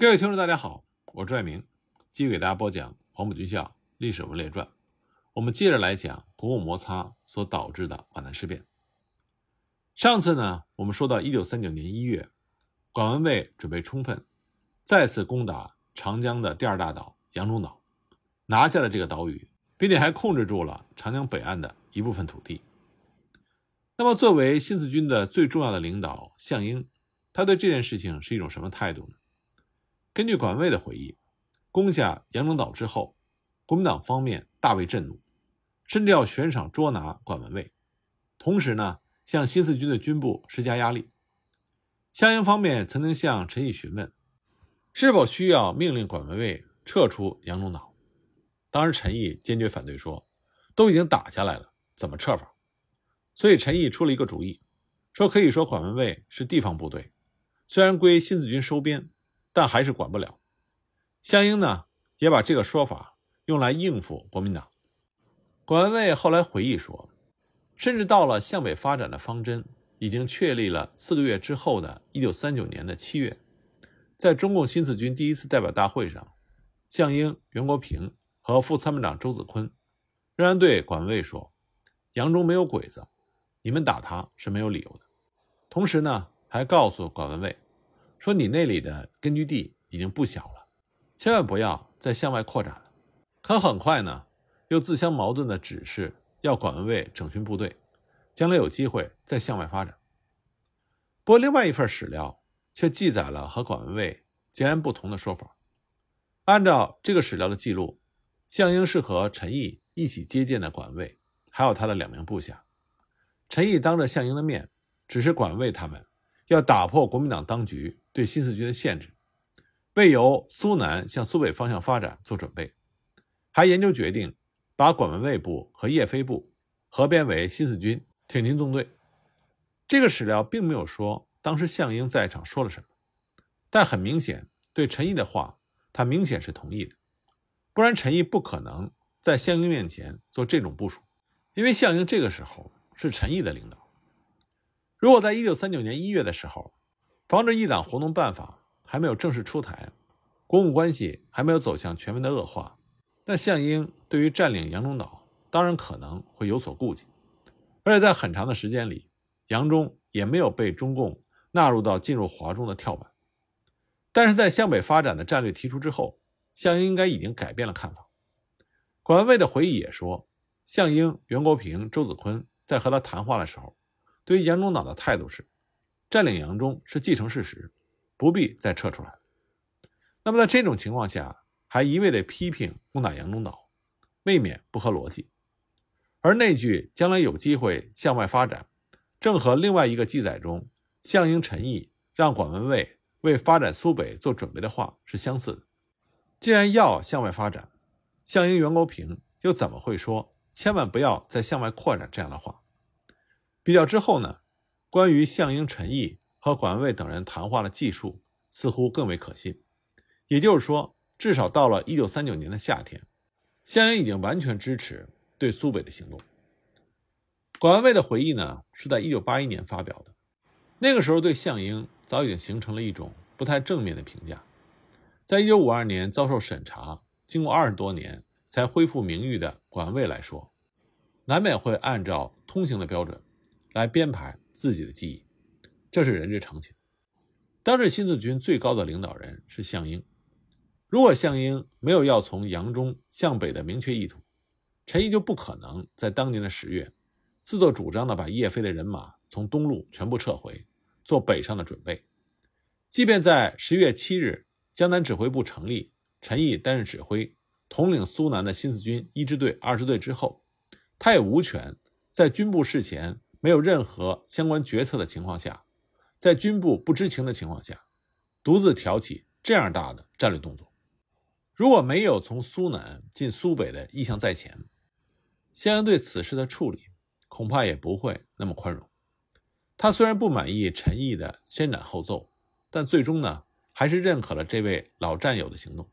各位听众，大家好，我是爱明，继续给大家播讲《黄埔军校历史文列传》。我们接着来讲国共摩擦所导致的皖南事变。上次呢，我们说到一九三九年一月，管文卫准备充分，再次攻打长江的第二大岛扬中岛，拿下了这个岛屿，并且还控制住了长江北岸的一部分土地。那么，作为新四军的最重要的领导项英，他对这件事情是一种什么态度呢？根据管卫的回忆，攻下扬中岛之后，国民党方面大为震怒，甚至要悬赏捉拿管文卫，同时呢，向新四军的军部施加压力。湘英方面曾经向陈毅询问，是否需要命令管文卫撤出扬中岛。当时陈毅坚决反对说，都已经打下来了，怎么撤法？所以陈毅出了一个主意，说可以说管文卫是地方部队，虽然归新四军收编。但还是管不了。项英呢，也把这个说法用来应付国民党。管文卫后来回忆说，甚至到了向北发展的方针已经确立了四个月之后的1939年的七月，在中共新四军第一次代表大会上，项英、袁国平和副参谋长周子坤仍然对管文卫说：“扬中没有鬼子，你们打他是没有理由的。”同时呢，还告诉管文卫。说你那里的根据地已经不小了，千万不要再向外扩展了。可很快呢，又自相矛盾的指示要管文卫整训部队，将来有机会再向外发展。不过，另外一份史料却记载了和管文卫截然不同的说法。按照这个史料的记录，项英是和陈毅一起接见的管卫，还有他的两名部下。陈毅当着项英的面，指示管卫他们。要打破国民党当局对新四军的限制，为由苏南向苏北方向发展做准备，还研究决定把管文卫部和叶飞部合编为新四军挺进纵队。这个史料并没有说当时项英在场说了什么，但很明显，对陈毅的话，他明显是同意的，不然陈毅不可能在项英面前做这种部署，因为项英这个时候是陈毅的领导。如果在一九三九年一月的时候，防止一党活动办法还没有正式出台，国共关系还没有走向全面的恶化，那项英对于占领扬中岛当然可能会有所顾忌，而且在很长的时间里，扬中也没有被中共纳入到进入华中的跳板。但是在向北发展的战略提出之后，项英应该已经改变了看法。管文卫的回忆也说，项英、袁国平、周子坤在和他谈话的时候。对于扬中岛的态度是，占领扬中是既成事实，不必再撤出来。那么在这种情况下，还一味的批评攻打扬中岛，未免不合逻辑。而那句将来有机会向外发展，正和另外一个记载中项英、陈毅让管文蔚为发展苏北做准备的话是相似的。既然要向外发展，项英、袁国平又怎么会说千万不要再向外扩展这样的话？比较之后呢，关于项英、陈毅和管卫等人谈话的技术似乎更为可信。也就是说，至少到了一九三九年的夏天，项英已经完全支持对苏北的行动。管文卫的回忆呢，是在一九八一年发表的，那个时候对项英早已经形成了一种不太正面的评价。在一九五二年遭受审查，经过二十多年才恢复名誉的管文卫来说，难免会按照通行的标准。来编排自己的记忆，这是人之常情。当时新四军最高的领导人是项英，如果项英没有要从扬中向北的明确意图，陈毅就不可能在当年的十月自作主张的把叶飞的人马从东路全部撤回，做北上的准备。即便在十月七日江南指挥部成立，陈毅担任指挥，统领苏南的新四军一支队、二支队之后，他也无权在军部事前。没有任何相关决策的情况下，在军部不知情的情况下，独自挑起这样大的战略动作。如果没有从苏南进苏北的意向在前，项英对此事的处理恐怕也不会那么宽容。他虽然不满意陈毅的先斩后奏，但最终呢，还是认可了这位老战友的行动，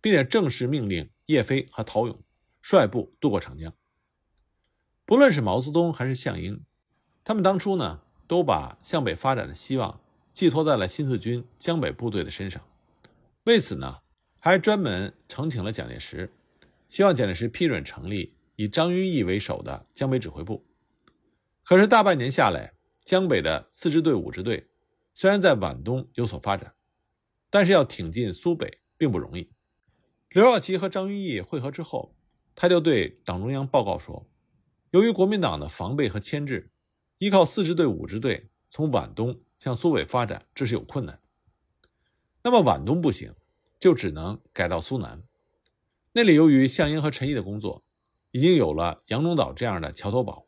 并且正式命令叶飞和陶勇率部渡过长江。不论是毛泽东还是项英，他们当初呢，都把向北发展的希望寄托在了新四军江北部队的身上，为此呢，还专门呈请了蒋介石，希望蒋介石批准成立以张云逸为首的江北指挥部。可是大半年下来，江北的四支队、五支队虽然在皖东有所发展，但是要挺进苏北并不容易。刘少奇和张云逸会合之后，他就对党中央报告说：“由于国民党的防备和牵制，依靠四支队、五支队从皖东向苏北发展，这是有困难。那么皖东不行，就只能改到苏南。那里由于项英和陈毅的工作，已经有了杨中岛这样的桥头堡。”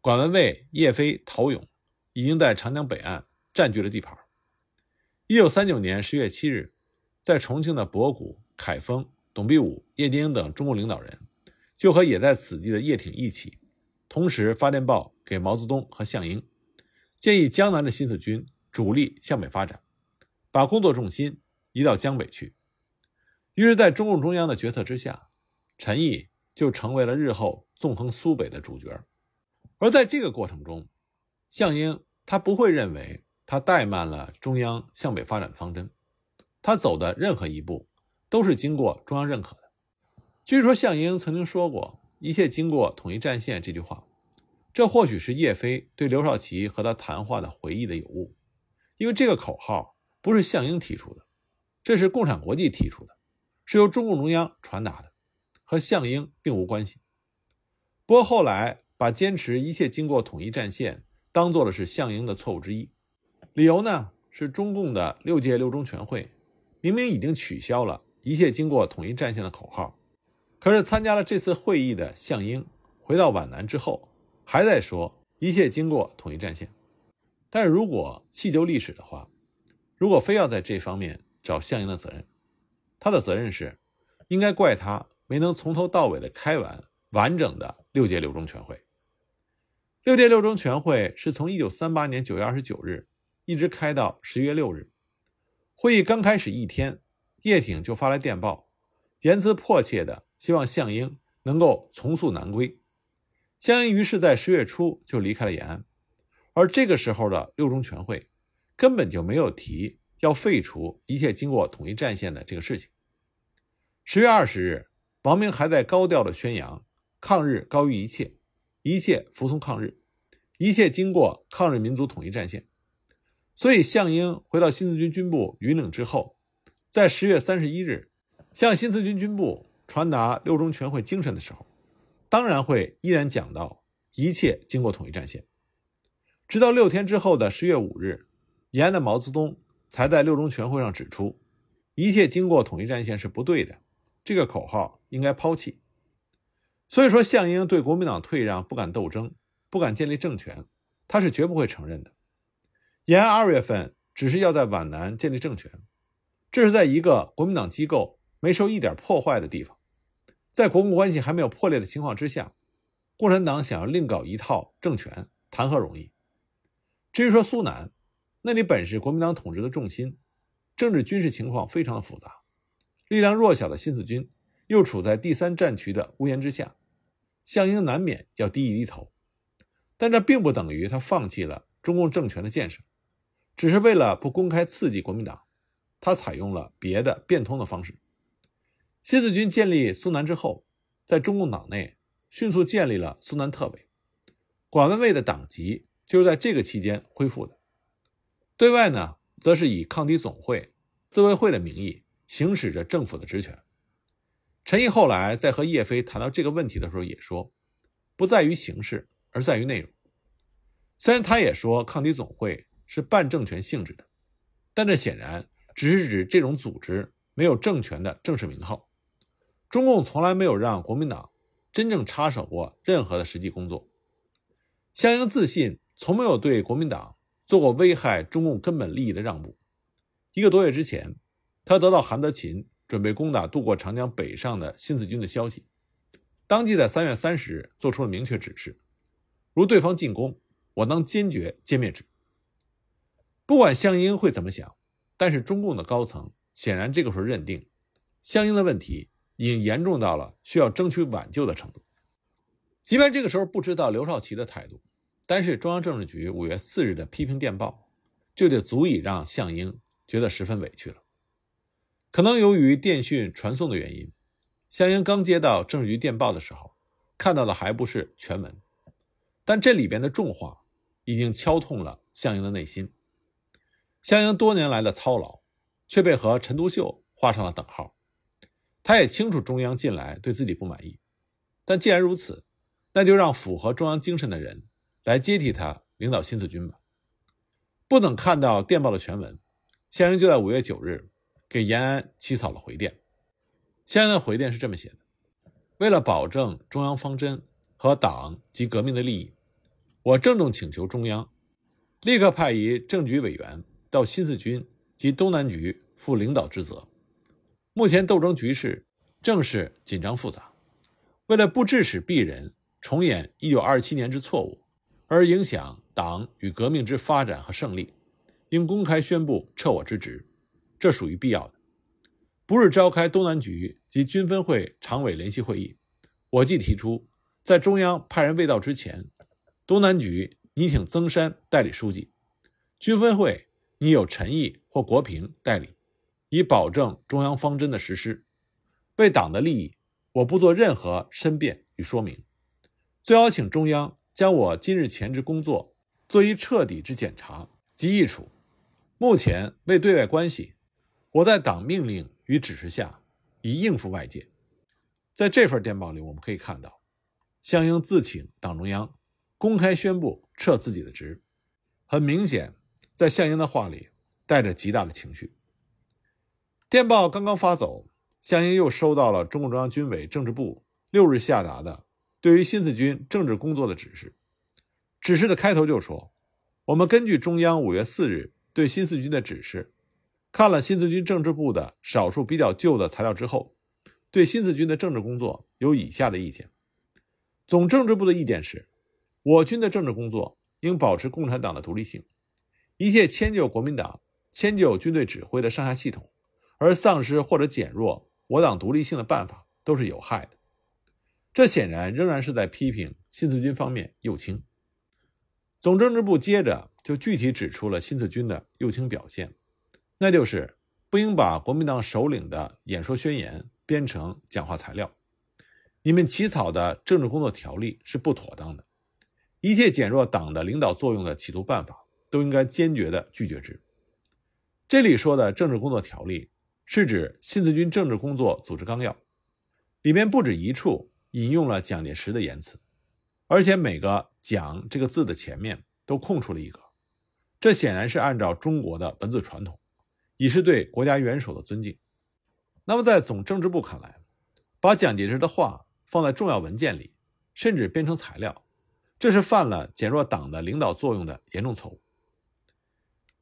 管文蔚、叶飞、陶勇已经在长江北岸占据了地盘。一九三九年十月七日，在重庆的博古、凯丰、董必武、叶剑英等中共领导人，就和也在此地的叶挺一起，同时发电报给毛泽东和项英，建议江南的新四军主力向北发展，把工作重心移到江北去。于是，在中共中央的决策之下，陈毅就成为了日后纵横苏北的主角。而在这个过程中，项英他不会认为他怠慢了中央向北发展的方针，他走的任何一步都是经过中央认可的。据说项英曾经说过“一切经过统一战线”这句话，这或许是叶飞对刘少奇和他谈话的回忆的有误，因为这个口号不是项英提出的，这是共产国际提出的，是由中共中央传达的，和项英并无关系。不过后来。把坚持一切经过统一战线当做了是项英的错误之一，理由呢是中共的六届六中全会明明已经取消了一切经过统一战线的口号，可是参加了这次会议的项英回到皖南之后还在说一切经过统一战线。但是如果细究历史的话，如果非要在这方面找项英的责任，他的责任是应该怪他没能从头到尾的开完完整的六届六中全会。六届六中全会是从一九三八年九月二十九日一直开到十一月六日。会议刚开始一天，叶挺就发来电报，言辞迫切的希望项英能够从速南归。项英于是，在十月初就离开了延安。而这个时候的六中全会根本就没有提要废除一切经过统一战线的这个事情。十月二十日，王明还在高调的宣扬抗日高于一切。一切服从抗日，一切经过抗日民族统一战线。所以，项英回到新四军军部云岭之后，在十月三十一日向新四军军部传达六中全会精神的时候，当然会依然讲到一切经过统一战线。直到六天之后的十月五日，延安的毛泽东才在六中全会上指出，一切经过统一战线是不对的，这个口号应该抛弃。所以说，项英对国民党退让不敢斗争，不敢建立政权，他是绝不会承认的。延安二月份只是要在皖南建立政权，这是在一个国民党机构没受一点破坏的地方，在国共关系还没有破裂的情况之下，共产党想要另搞一套政权，谈何容易？至于说苏南，那里本是国民党统治的重心，政治军事情况非常的复杂，力量弱小的新四军又处在第三战区的屋檐之下。项英难免要低一低头，但这并不等于他放弃了中共政权的建设，只是为了不公开刺激国民党，他采用了别的变通的方式。新四军建立苏南之后，在中共党内迅速建立了苏南特委，管文蔚的党籍就是在这个期间恢复的。对外呢，则是以抗敌总会、自卫会的名义行使着政府的职权。陈毅后来在和叶飞谈到这个问题的时候，也说，不在于形式，而在于内容。虽然他也说抗敌总会是半政权性质的，但这显然只是指这种组织没有政权的正式名号。中共从来没有让国民党真正插手过任何的实际工作。项英自信从没有对国民党做过危害中共根本利益的让步。一个多月之前，他得到韩德勤。准备攻打渡过长江北上的新四军的消息，当即在三月三十日做出了明确指示：如对方进攻，我当坚决歼灭之。不管项英会怎么想，但是中共的高层显然这个时候认定，项英的问题已经严重到了需要争取挽救的程度。即便这个时候不知道刘少奇的态度，但是中央政治局五月四日的批评电报，这就足以让项英觉得十分委屈了。可能由于电讯传送的原因，项英刚接到政治局电报的时候，看到的还不是全文，但这里边的重话已经敲痛了项英的内心。项英多年来的操劳，却被和陈独秀画上了等号。他也清楚中央近来对自己不满意，但既然如此，那就让符合中央精神的人来接替他领导新四军吧。不等看到电报的全文，项英就在五月九日给延安起草了回电。项英的回电是这么写的：“为了保证中央方针和党及革命的利益，我郑重请求中央立刻派一政局委员到新四军及东南局负领导职责。目前斗争局势正是紧张复杂，为了不致使鄙人重演一九二七年之错误，而影响党与革命之发展和胜利，应公开宣布撤我之职，这属于必要的。不日召开东南局及军分会常委联席会议，我即提出，在中央派人未到之前，东南局拟请曾山代理书记，军分会拟有陈毅或国平代理。以保证中央方针的实施，为党的利益，我不做任何申辩与说明。最好请中央将我今日前职工作做一彻底之检查及议处。目前为对外关系，我在党命令与指示下，以应付外界。在这份电报里，我们可以看到，项英自请党中央公开宣布撤自己的职。很明显，在项英的话里带着极大的情绪。电报刚刚发走，项英又收到了中共中央军委政治部六日下达的对于新四军政治工作的指示。指示的开头就说：“我们根据中央五月四日对新四军的指示，看了新四军政治部的少数比较旧的材料之后，对新四军的政治工作有以下的意见。总政治部的意见是，我军的政治工作应保持共产党的独立性，一切迁就国民党、迁就军队指挥的上下系统。”而丧失或者减弱我党独立性的办法都是有害的，这显然仍然是在批评新四军方面右倾。总政治部接着就具体指出了新四军的右倾表现，那就是不应把国民党首领的演说宣言编成讲话材料，你们起草的政治工作条例是不妥当的，一切减弱党的领导作用的企图办法都应该坚决地拒绝之。这里说的政治工作条例。是指新四军政治工作组织纲要，里面不止一处引用了蒋介石的言辞，而且每个“蒋”这个字的前面都空出了一个，这显然是按照中国的文字传统，以示对国家元首的尊敬。那么在总政治部看来，把蒋介石的话放在重要文件里，甚至编成材料，这是犯了减弱党的领导作用的严重错误。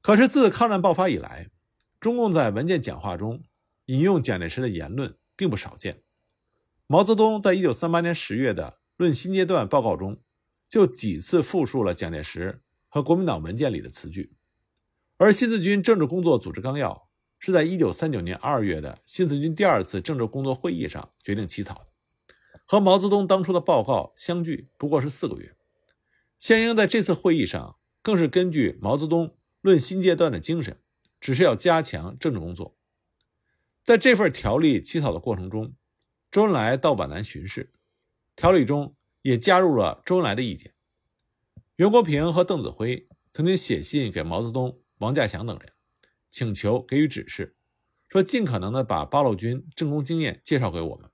可是自抗战爆发以来，中共在文件讲话中引用蒋介石的言论并不少见。毛泽东在一九三八年十月的《论新阶段报告》中，就几次复述了蒋介石和国民党文件里的词句。而新四军政治工作组织纲要是在一九三九年二月的新四军第二次政治工作会议上决定起草的，和毛泽东当初的报告相距不过是四个月。项英在这次会议上更是根据毛泽东《论新阶段》的精神。只是要加强政治工作。在这份条例起草的过程中，周恩来到皖南巡视，条例中也加入了周恩来的意见。袁国平和邓子恢曾经写信给毛泽东、王稼祥等人，请求给予指示，说尽可能的把八路军政工经验介绍给我们，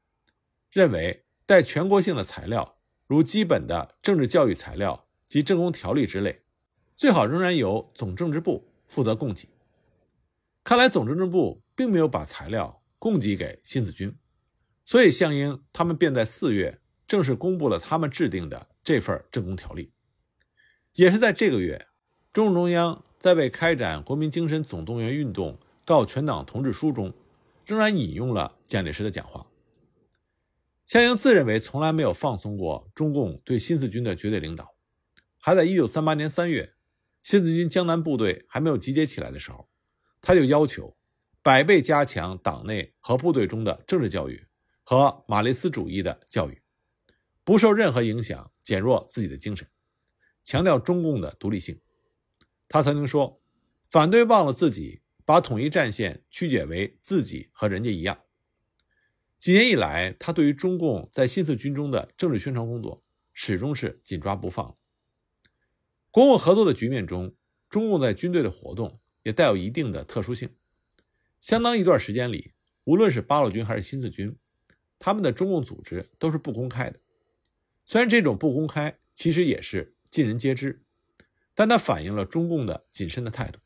认为带全国性的材料，如基本的政治教育材料及政工条例之类，最好仍然由总政治部负责供给。看来总政治部并没有把材料供给给新四军，所以项英他们便在四月正式公布了他们制定的这份政工条例。也是在这个月，中共中央在为开展国民精神总动员运动告全党同志书中，仍然引用了蒋介石的讲话。项英自认为从来没有放松过中共对新四军的绝对领导，还在1938年3月，新四军江南部队还没有集结起来的时候。他就要求百倍加强党内和部队中的政治教育和马列斯主义的教育，不受任何影响，减弱自己的精神，强调中共的独立性。他曾经说：“反对忘了自己把统一战线曲解为自己和人家一样。几年以来，他对于中共在新四军中的政治宣传工作始终是紧抓不放。国共合作的局面中，中共在军队的活动也带有一定的特殊性。相当一段时间里，无论是八路军还是新四军，他们的中共组织都是不公开的。虽然这种不公开其实也是尽人皆知，但它反映了中共的谨慎的态度。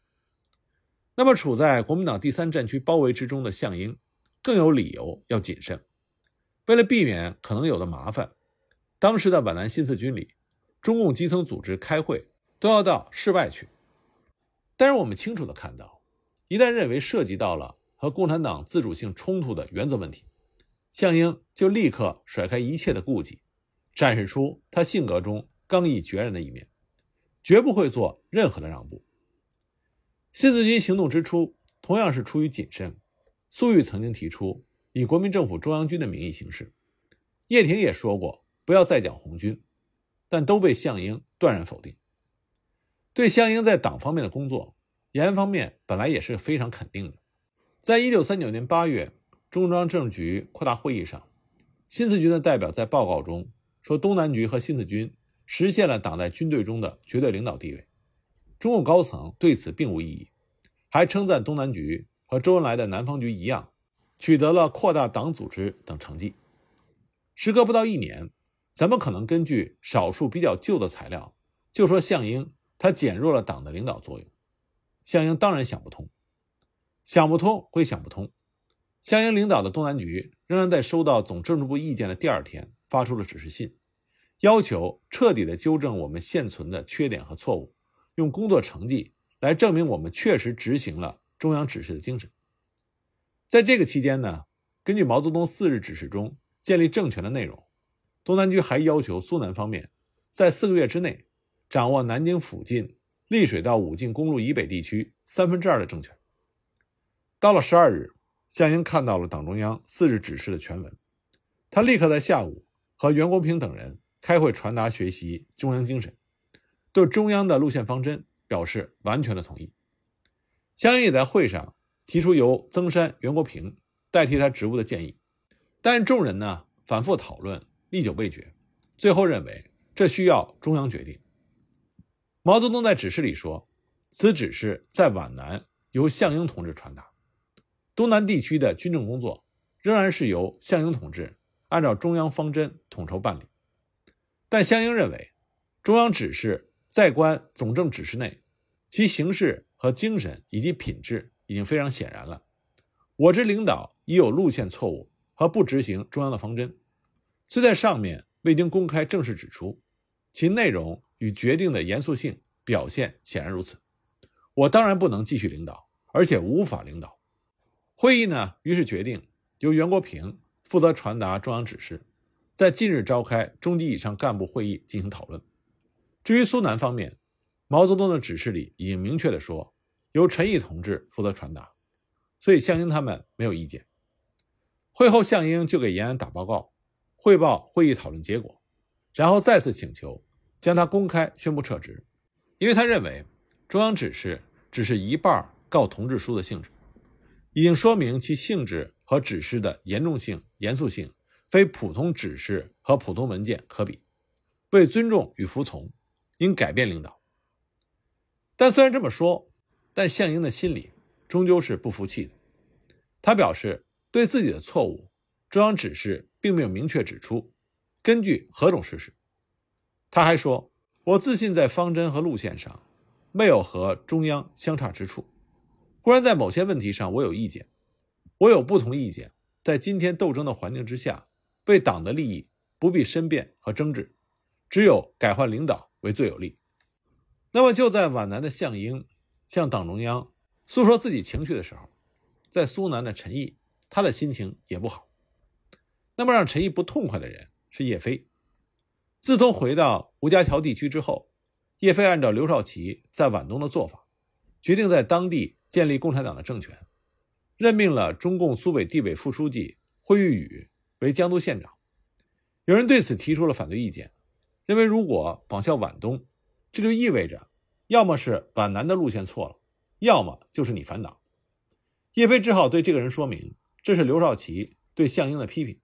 那么，处在国民党第三战区包围之中的项英，更有理由要谨慎。为了避免可能有的麻烦，当时的皖南新四军里，中共基层组织开会都要到室外去。但是我们清楚的看到，一旦认为涉及到了和共产党自主性冲突的原则问题，项英就立刻甩开一切的顾忌，展示出他性格中刚毅决然的一面，绝不会做任何的让步。新四军行动之初，同样是出于谨慎。粟裕曾经提出以国民政府中央军的名义行事，叶挺也说过不要再讲红军，但都被项英断然否定。对项英在党方面的工作，延安方面本来也是非常肯定的。在一九三九年八月中央政治局扩大会议上，新四军的代表在报告中说，东南局和新四军实现了党在军队中的绝对领导地位。中共高层对此并无异议，还称赞东南局和周恩来的南方局一样，取得了扩大党组织等成绩。时隔不到一年，怎么可能根据少数比较旧的材料就说项英他减弱了党的领导作用？项英当然想不通，想不通归想不通，项英领导的东南局仍然在收到总政治部意见的第二天发出了指示信，要求彻底的纠正我们现存的缺点和错误。用工作成绩来证明我们确实执行了中央指示的精神。在这个期间呢，根据毛泽东四日指示中建立政权的内容，东南局还要求苏南方面在四个月之内掌握南京附近丽水到武进公路以北地区三分之二的政权。到了十二日，项英看到了党中央四日指示的全文，他立刻在下午和袁国平等人开会传达学习中央精神。对中央的路线方针表示完全的同意。项英也在会上提出由曾山、袁国平代替他职务的建议，但众人呢反复讨论，历久未决，最后认为这需要中央决定。毛泽东在指示里说：“此指示在皖南由项英同志传达，东南地区的军政工作仍然是由项英同志按照中央方针统筹办理。”但项英认为，中央指示。在关总政指示内，其形式和精神以及品质已经非常显然了。我之领导已有路线错误和不执行中央的方针，虽在上面未经公开正式指出，其内容与决定的严肃性表现显然如此。我当然不能继续领导，而且无法领导。会议呢，于是决定由袁国平负责传达中央指示，在近日召开中级以上干部会议进行讨论。至于苏南方面，毛泽东的指示里已经明确的说，由陈毅同志负责传达，所以项英他们没有意见。会后，项英就给延安打报告，汇报会议讨论结果，然后再次请求将他公开宣布撤职，因为他认为中央指示只是一半告同志书的性质，已经说明其性质和指示的严重性、严肃性，非普通指示和普通文件可比。为尊重与服从。应改变领导，但虽然这么说，但项英的心里终究是不服气的。他表示，对自己的错误，中央指示并没有明确指出，根据何种事实。他还说：“我自信在方针和路线上，没有和中央相差之处。固然在某些问题上我有意见，我有不同意见，在今天斗争的环境之下，为党的利益不必申辩和争执，只有改换领导。”为最有利。那么就在皖南的项英向党中央诉说自己情绪的时候，在苏南的陈毅，他的心情也不好。那么让陈毅不痛快的人是叶飞。自从回到吴家桥地区之后，叶飞按照刘少奇在皖东的做法，决定在当地建立共产党的政权，任命了中共苏北地委副书记惠玉宇为江都县长。有人对此提出了反对意见。认为，如果仿效皖东，这就意味着，要么是皖南的路线错了，要么就是你反党。叶飞只好对这个人说明，这是刘少奇对项英的批评。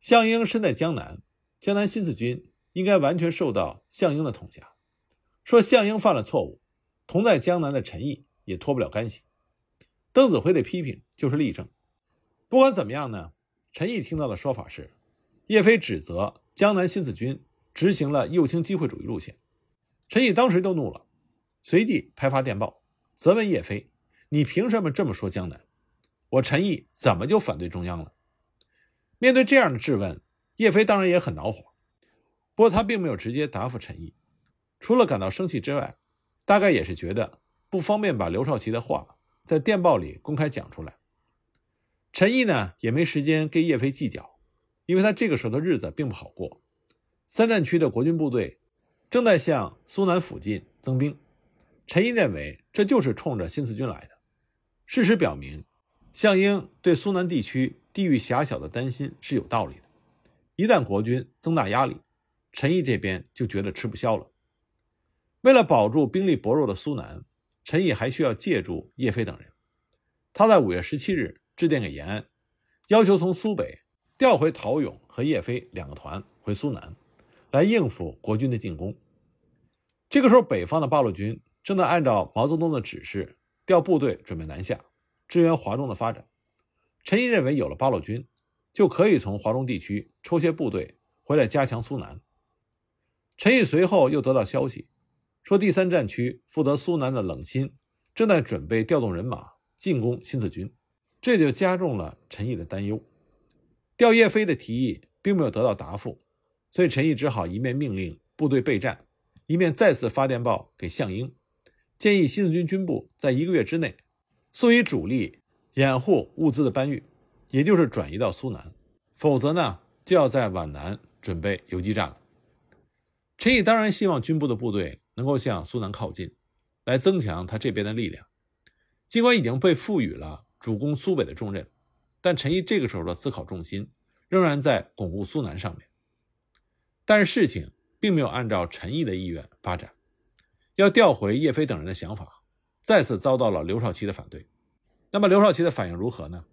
项英身在江南，江南新四军应该完全受到项英的统辖。说项英犯了错误，同在江南的陈毅也脱不了干系。邓子恢的批评就是例证。不管怎么样呢，陈毅听到的说法是，叶飞指责江南新四军执行了右倾机会主义路线。陈毅当时就怒了，随即拍发电报责问叶飞：“你凭什么这么说江南？我陈毅怎么就反对中央了？”面对这样的质问，叶飞当然也很恼火，不过他并没有直接答复陈毅，除了感到生气之外，大概也是觉得不方便把刘少奇的话在电报里公开讲出来。陈毅呢也没时间跟叶飞计较，因为他这个时候的日子并不好过。三战区的国军部队正在向苏南附近增兵，陈毅认为这就是冲着新四军来的。事实表明，项英对苏南地区。地域狭小的担心是有道理的，一旦国军增大压力，陈毅这边就觉得吃不消了。为了保住兵力薄弱的苏南，陈毅还需要借助叶飞等人。他在五月十七日致电给延安，要求从苏北调回陶勇和叶飞两个团回苏南，来应付国军的进攻。这个时候，北方的八路军正在按照毛泽东的指示调部队准备南下，支援华中的发展。陈毅认为，有了八路军，就可以从华中地区抽些部队回来加强苏南。陈毅随后又得到消息，说第三战区负责苏南的冷心正在准备调动人马进攻新四军，这就加重了陈毅的担忧。调叶飞的提议并没有得到答复，所以陈毅只好一面命令部队备战，一面再次发电报给项英，建议新四军军部在一个月之内速以主力。掩护物资的搬运，也就是转移到苏南，否则呢，就要在皖南准备游击战了。陈毅当然希望军部的部队能够向苏南靠近，来增强他这边的力量。尽管已经被赋予了主攻苏北的重任，但陈毅这个时候的思考重心仍然在巩固苏南上面。但是事情并没有按照陈毅的意愿发展，要调回叶飞等人的想法，再次遭到了刘少奇的反对。那么刘少奇的反应如何呢？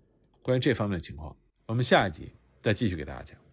关于这方面的情况，我们下一集再继续给大家讲。